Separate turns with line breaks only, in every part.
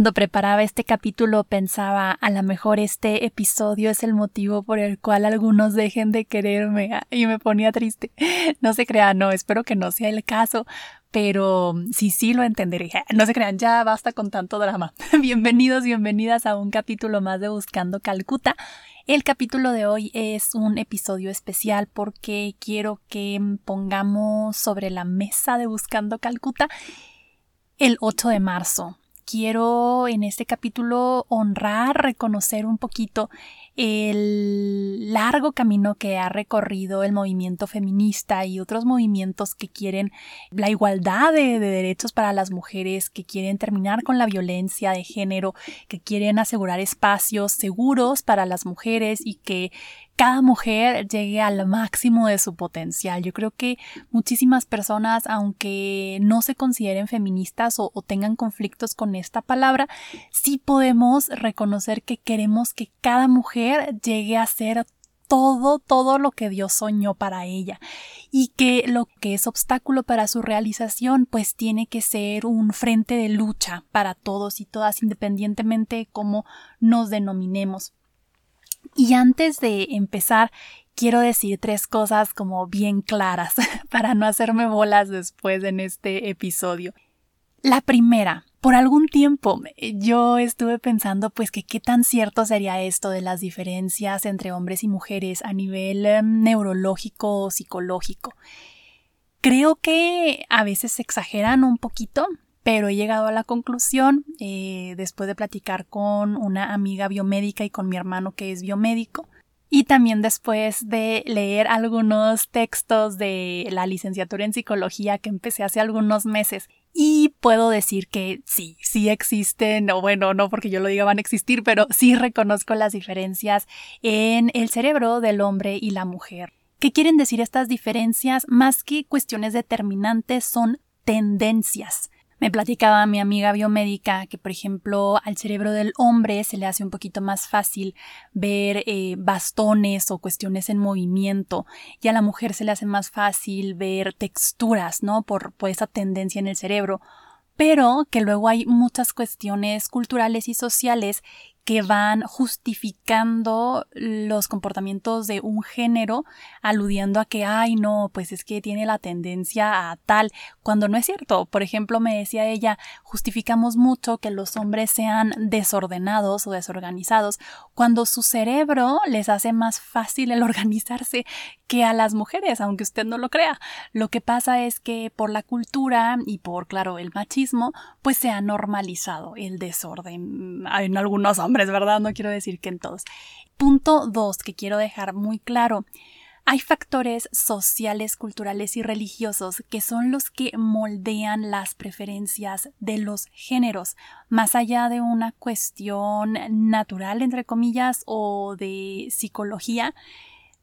Cuando preparaba este capítulo pensaba, a lo mejor este episodio es el motivo por el cual algunos dejen de quererme ah, y me ponía triste. No se crean, no, espero que no sea el caso, pero sí, sí lo entenderé. No se crean, ya basta con tanto drama. Bienvenidos, bienvenidas a un capítulo más de Buscando Calcuta. El capítulo de hoy es un episodio especial porque quiero que pongamos sobre la mesa de Buscando Calcuta el 8 de marzo, quiero en este capítulo honrar, reconocer un poquito el largo camino que ha recorrido el movimiento feminista y otros movimientos que quieren la igualdad de, derechos para las mujeres, que quieren terminar con la violencia de género, que quieren asegurar espacios seguros para las mujeres y que cada mujer llegue al máximo de su potencial. Yo creo que muchísimas personas, aunque no se consideren feministas o, tengan conflictos con esta palabra, sí podemos reconocer que queremos que cada mujer llegue a ser todo, todo lo que Dios soñó para ella y que lo que es obstáculo para su realización pues tiene que ser un frente de lucha para todos y todas independientemente de cómo nos denominemos. Y antes de empezar, quiero decir tres cosas como bien claras para no hacerme bolas después en este episodio. La primera, por algún tiempo yo estuve pensando pues que qué tan cierto sería esto de las diferencias entre hombres y mujeres a nivel em, neurológico o psicológico. Creo que a veces se exageran un poquito, pero he llegado a la conclusión, eh, después de platicar con una amiga biomédica y con mi hermano que es biomédico, y también después de leer algunos textos de la licenciatura en psicología que empecé hace algunos meses. Y puedo decir que sí, sí existen, o bueno, no porque yo lo diga van a existir, pero sí reconozco las diferencias en el cerebro del hombre y la mujer. ¿Qué quieren decir estas diferencias? Más que cuestiones determinantes, son tendencias. Me platicaba mi amiga biomédica que, por ejemplo, al cerebro del hombre se le hace un poquito más fácil ver eh, bastones o cuestiones en movimiento y a la mujer se le hace más fácil ver texturas, ¿no? Por, por esa tendencia en el cerebro pero que luego hay muchas cuestiones culturales y sociales que van justificando los comportamientos de un género, aludiendo a que, ay, no, pues es que tiene la tendencia a tal, cuando no es cierto. Por ejemplo, me decía ella, justificamos mucho que los hombres sean desordenados o desorganizados, cuando su cerebro les hace más fácil el organizarse que a las mujeres, aunque usted no lo crea. Lo que pasa es que por la cultura y por, claro, el machismo, pues se ha normalizado el desorden en algunos hombres es ¿verdad? No quiero decir que en todos. Punto dos que quiero dejar muy claro. Hay factores sociales, culturales y religiosos que son los que moldean las preferencias de los géneros, más allá de una cuestión natural, entre comillas, o de psicología.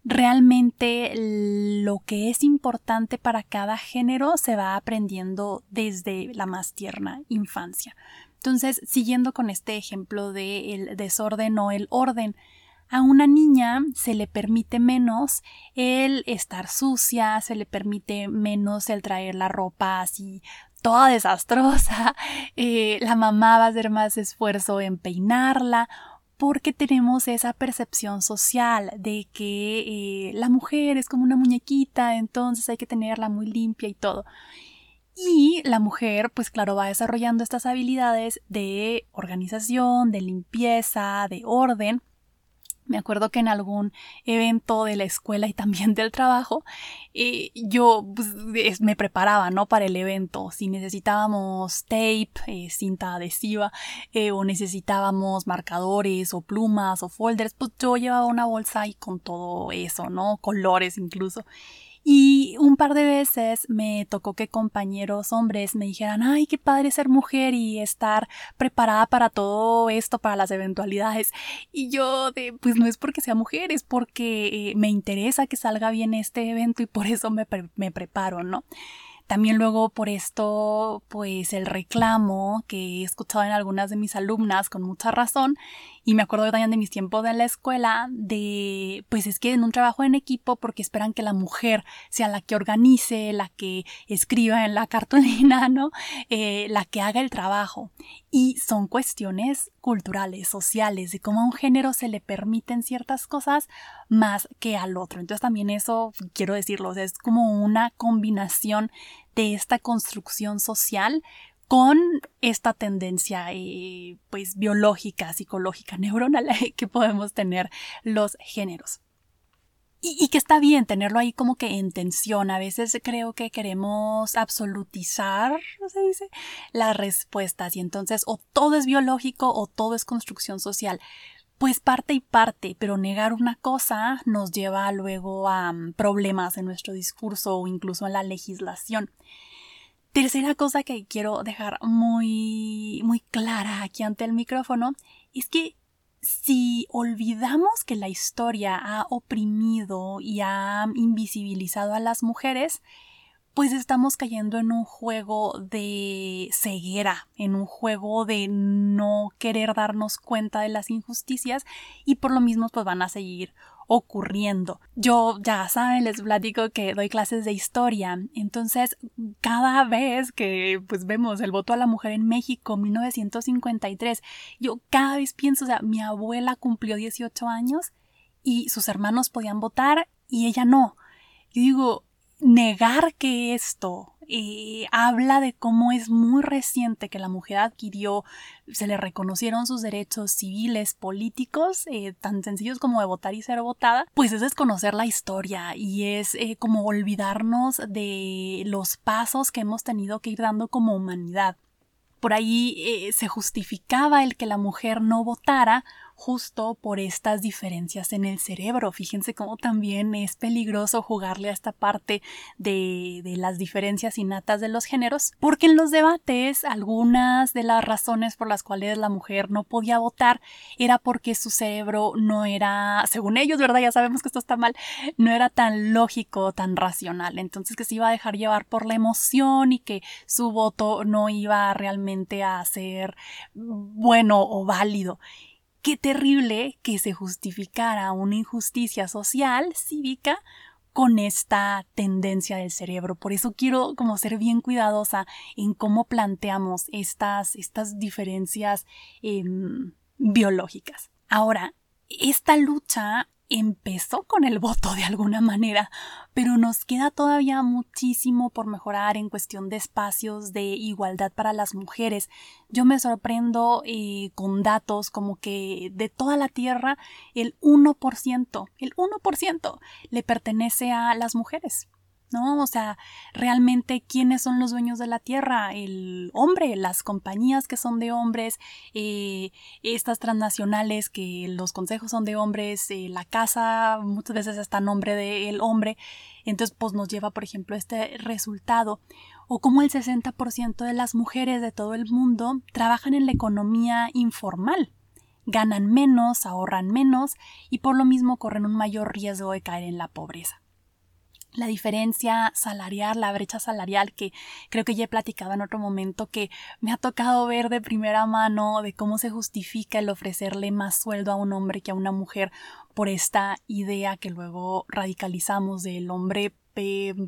Realmente lo que es importante para cada género se va aprendiendo desde la más tierna infancia. Entonces, siguiendo con este ejemplo del desorden o el orden, a una niña se le permite menos el estar sucia, se le permite menos el traer la ropa así toda desastrosa, eh, la mamá va a hacer más esfuerzo en peinarla porque tenemos esa percepción social de que eh, la mujer es como una muñequita, entonces hay que tenerla muy limpia y todo. La mujer, pues claro, va desarrollando estas habilidades de organización, de limpieza, de orden. Me acuerdo que en algún evento de la escuela y también del trabajo, eh, yo pues, me preparaba, ¿no? Para el evento. Si necesitábamos tape, eh, cinta adhesiva, eh, o necesitábamos marcadores, o plumas, o folders, pues yo llevaba una bolsa y con todo eso, ¿no? Colores incluso. Y un par de veces me tocó que compañeros hombres me dijeran, ay, qué padre ser mujer y estar preparada para todo esto, para las eventualidades. Y yo, de, pues no es porque sea mujer, es porque eh, me interesa que salga bien este evento y por eso me, me preparo, ¿no? También luego por esto, pues el reclamo que he escuchado en algunas de mis alumnas con mucha razón, Y me acuerdo también de mis tiempos de la escuela, de, pues es que en un trabajo en equipo, porque esperan que la mujer sea la que organice, la que escriba en la cartulina, ¿no? Eh, la que haga el trabajo. Y son cuestiones culturales, sociales, de cómo a un género se le permiten ciertas cosas más que al otro. Entonces también eso, quiero decirlo, es como una combinación de esta construcción social con esta tendencia eh, pues biológica, psicológica, neuronal que podemos tener los géneros. Y, que está bien tenerlo ahí como que en tensión. A veces creo que queremos absolutizar, ¿no se dice? Las respuestas. Y entonces o todo es biológico o todo es construcción social. Pues parte y parte, pero negar una cosa nos lleva luego a mm, problemas en nuestro discurso o incluso en la legislación. Tercera cosa que quiero dejar muy, muy clara aquí ante el micrófono es que si olvidamos que la historia ha oprimido y ha invisibilizado a las mujeres, pues estamos cayendo en un juego de ceguera, en un juego de no querer darnos cuenta de las injusticias y por lo mismo pues van a seguir ocurriendo. Yo ya saben, les platico que doy clases de historia, entonces cada vez que pues vemos el voto a la mujer en México 1953, yo cada vez pienso, o sea, mi abuela cumplió 18 años y sus hermanos podían votar y ella no. Yo digo, negar que esto eh, habla de cómo es muy reciente que la mujer adquirió, se le reconocieron sus derechos civiles, políticos, eh, tan sencillos como de votar y ser votada, pues es desconocer la historia y es eh, como olvidarnos de los pasos que hemos tenido que ir dando como humanidad. Por ahí se justificaba el que la mujer no votara justo por estas diferencias en el cerebro. Fíjense cómo también es peligroso jugarle a esta parte de, las diferencias innatas de los géneros, porque en los debates algunas de las razones por las cuales la mujer no podía votar era porque su cerebro no era, según ellos, ¿verdad? Ya sabemos que esto está mal, no era tan lógico, tan racional. Entonces que se iba a dejar llevar por la emoción y que su voto no iba realmente a ser bueno o válido. Qué terrible que se justificara una injusticia social, cívica, con esta tendencia del cerebro. Por eso quiero como ser bien cuidadosa en cómo planteamos estas, estas diferencias em, biológicas. Ahora, esta lucha empezó con el voto de alguna manera, pero nos queda todavía muchísimo por mejorar en cuestión de espacios de igualdad para las mujeres. Yo me sorprendo eh, con datos como que de toda la Tierra el 1%, el 1% le pertenece a las mujeres. ¿No? O sea, realmente quiénes son los dueños de la tierra, el hombre, las compañías que son de hombres, eh, estas transnacionales que los consejos son de hombres, eh, la casa muchas veces está nombre del hombre, entonces pues nos lleva por ejemplo este resultado. O como el 60% de las mujeres de todo el mundo trabajan en la economía informal. Ganan menos, ahorran menos y por lo mismo corren un mayor riesgo de caer en la pobreza la diferencia salarial, la brecha salarial que creo que ya he platicado en otro momento que me ha tocado ver de primera mano de cómo se justifica el ofrecerle más sueldo a un hombre que a una mujer por esta idea que luego radicalizamos del hombre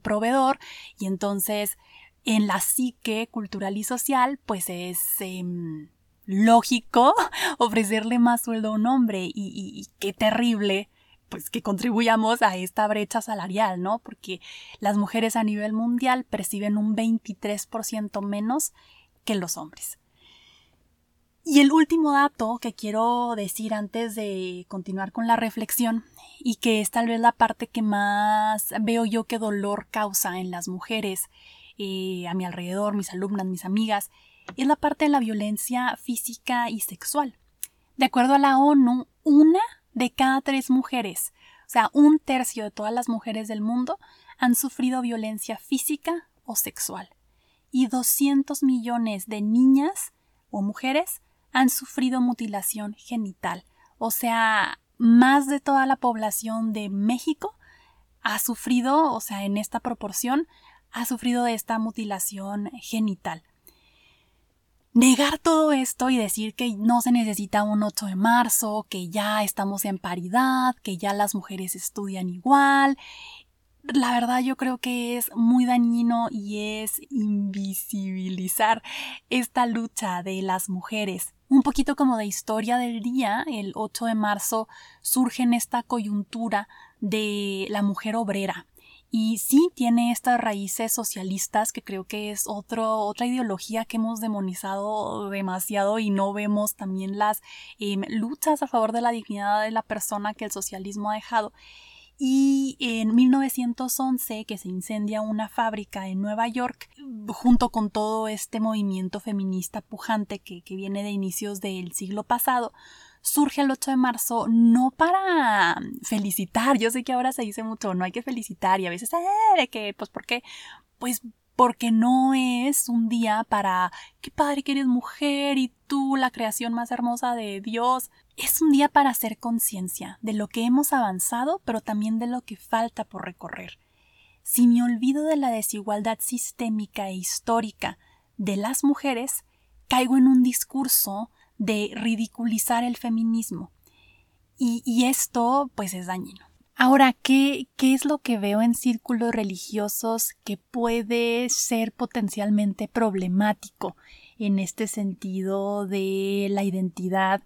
proveedor y entonces en la psique cultural y social pues es em, lógico ofrecerle más sueldo a un hombre y, y qué terrible pues que contribuyamos a esta brecha salarial, ¿no? Porque las mujeres a nivel mundial perciben un 23% menos que los hombres. Y el último dato que quiero decir antes de continuar con la reflexión, y que es tal vez la parte que más veo yo que dolor causa en las mujeres eh, a mi alrededor, mis alumnas, mis amigas, es la parte de la violencia física y sexual. De acuerdo a la ONU, una de cada tres mujeres, o sea, un tercio de todas las mujeres del mundo han sufrido violencia física o sexual. Y 200 millones de niñas o mujeres han sufrido mutilación genital. O sea, más de toda la población de México ha sufrido, o sea, en esta proporción, ha sufrido de esta mutilación genital. Negar todo esto y decir que no se necesita un 8 de marzo, que ya estamos en paridad, que ya las mujeres estudian igual. La verdad yo creo que es muy dañino y es invisibilizar esta lucha de las mujeres. Un poquito como de historia del día, el 8 de marzo surge en esta coyuntura de la mujer obrera, y sí tiene estas raíces socialistas que creo que es otro, otra ideología que hemos demonizado demasiado y no vemos también las em, luchas a favor de la dignidad de la persona que el socialismo ha dejado. Y en 1911, que se incendia una fábrica en Nueva York, junto con todo este movimiento feminista pujante que, que viene de inicios del siglo pasado, surge el 8 de marzo no para felicitar, yo sé que ahora se dice mucho, no hay que felicitar y a veces, eh, de que, pues, ¿por qué? Pues porque no es un día para, qué padre que eres mujer y tú, la creación más hermosa de Dios. Es un día para hacer conciencia de lo que hemos avanzado, pero también de lo que falta por recorrer. Si me olvido de la desigualdad sistémica e histórica de las mujeres, caigo en un discurso de ridiculizar el feminismo. Y, esto pues es dañino. Ahora, ¿qué, ¿qué es lo que veo en círculos religiosos que puede ser potencialmente problemático en este sentido de la identidad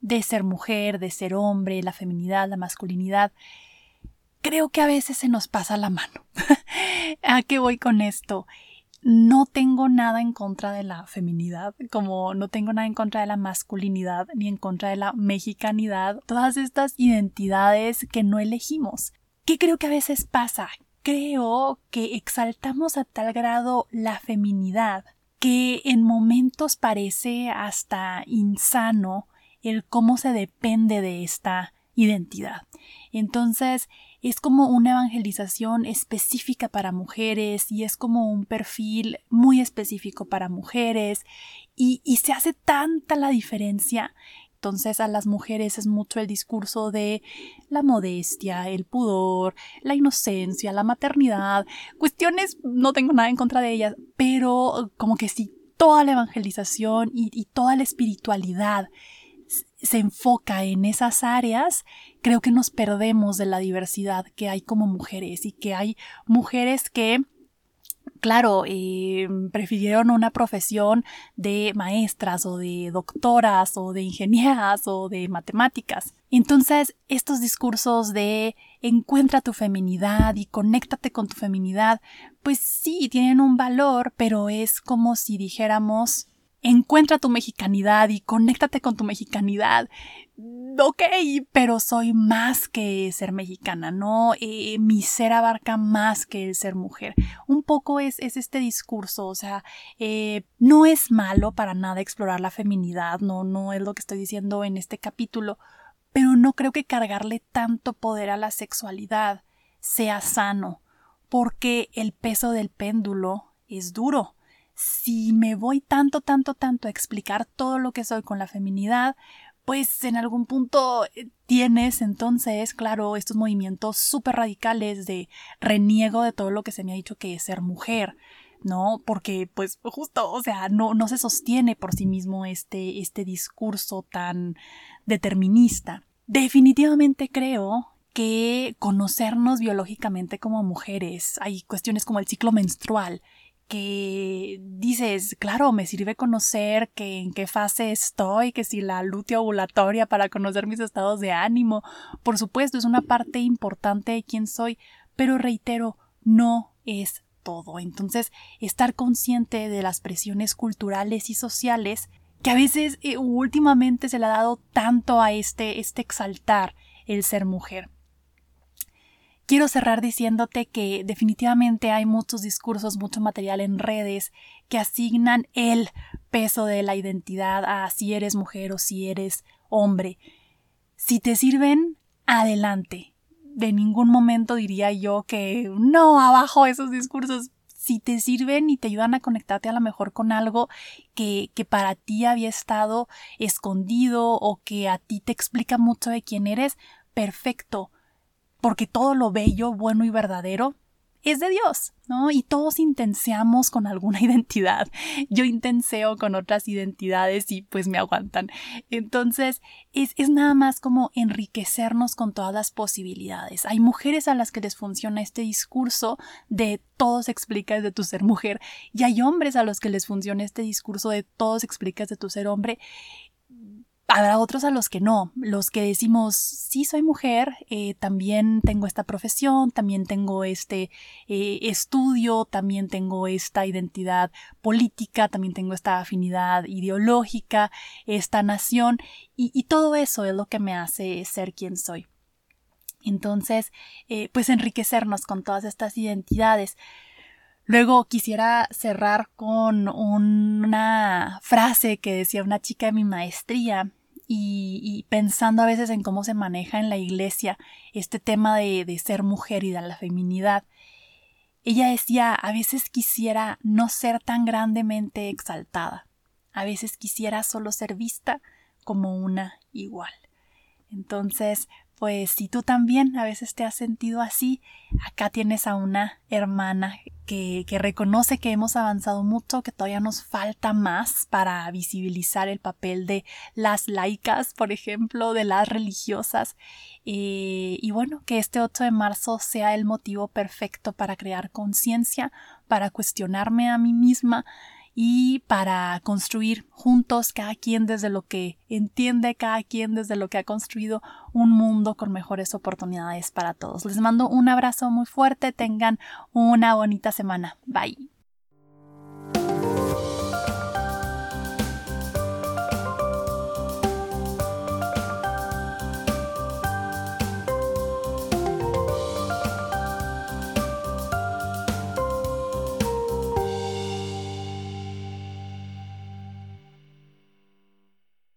de ser mujer, de ser hombre, la feminidad, la masculinidad? Creo que a veces se nos pasa la mano. ¿A qué voy con esto? No tengo nada en contra de la feminidad, como no tengo nada en contra de la masculinidad ni en contra de la mexicanidad, todas estas identidades que no elegimos. ¿Qué creo que a veces pasa? Creo que exaltamos a tal grado la feminidad que en momentos parece hasta insano el cómo se depende de esta identidad. Entonces, es como una evangelización específica para mujeres y es como un perfil muy específico para mujeres y, y se hace tanta la diferencia. Entonces a las mujeres es mucho el discurso de la modestia, el pudor, la inocencia, la maternidad, cuestiones, no tengo nada en contra de ellas, pero como que sí, toda la evangelización y, y toda la espiritualidad se enfoca en esas áreas, creo que nos perdemos de la diversidad que hay como mujeres y que hay mujeres que claro, eh, prefirieron una profesión de maestras o de doctoras o de ingenieras o de matemáticas. Entonces, estos discursos de encuentra tu feminidad y conéctate con tu feminidad, pues sí, tienen un valor, pero es como si dijéramos encuentra tu mexicanidad y conéctate con tu mexicanidad. Ok, pero soy más que ser mexicana, ¿no? Eh, mi ser abarca más que el ser mujer. Un poco es, es este discurso, o sea, eh, no es malo para nada explorar la feminidad, no, no es lo que estoy diciendo en este capítulo, pero no creo que cargarle tanto poder a la sexualidad sea sano, porque el peso del péndulo es duro si me voy tanto, tanto, tanto a explicar todo lo que soy con la feminidad, pues en algún punto eh, tienes entonces, claro, estos movimientos súper radicales de reniego de todo lo que se me ha dicho que es ser mujer. ¿no? Porque, pues, justo, o sea, no, no se sostiene por sí mismo este, este discurso tan determinista. Definitivamente creo que conocernos biológicamente como mujeres, hay cuestiones como el ciclo menstrual, que dices, claro, me sirve conocer que en qué fase estoy, que si la lutea ovulatoria para conocer mis estados de ánimo, por supuesto, es una parte importante de quién soy, pero reitero, no es todo. Entonces, estar consciente de las presiones culturales y sociales que a veces eh, últimamente se le ha dado tanto a este, este exaltar el ser mujer. Quiero cerrar diciéndote que definitivamente hay muchos discursos, mucho material en redes que asignan el peso de la identidad a si eres mujer o si eres hombre. Si te sirven, adelante. De ningún momento diría yo que no, abajo esos discursos. Si te sirven y te ayudan a conectarte a lo mejor con algo que, que para ti había estado escondido o que a ti te explica mucho de quién eres, perfecto porque todo lo bello, bueno y verdadero es de Dios, ¿no? Y todos intenseamos con alguna identidad. Yo intenseo con otras identidades y pues me aguantan. Entonces, es, es, nada más como enriquecernos con todas las posibilidades. Hay mujeres a las que les funciona este discurso de todo explicas de tu ser mujer y hay hombres a los que les funciona este discurso de todo explicas de tu ser hombre Habrá otros a los que no, los que decimos, sí soy mujer, eh, también tengo esta profesión, también tengo este eh, estudio, también tengo esta identidad política, también tengo esta afinidad ideológica, esta nación, y, todo eso es lo que me hace ser quien soy. Entonces, eh, pues enriquecernos con todas estas identidades. Luego quisiera cerrar con una frase que decía una chica de mi maestría y, pensando a veces en cómo se maneja en la iglesia este tema de, de ser mujer y de la feminidad. Ella decía, a veces quisiera no ser tan grandemente exaltada, a veces quisiera solo ser vista como una igual. Entonces, pues si tú también a veces te has sentido así, acá tienes a una hermana que, reconoce que hemos avanzado mucho, que todavía nos falta más para visibilizar el papel de las laicas, por ejemplo, de las religiosas. Eh, y bueno, que este 8 de marzo sea el motivo perfecto para crear conciencia, para cuestionarme a mí misma y para construir juntos, cada quien desde lo que entiende, cada quien desde lo que ha construido un mundo con mejores oportunidades para todos. Les mando un abrazo muy fuerte, tengan una bonita semana. Bye.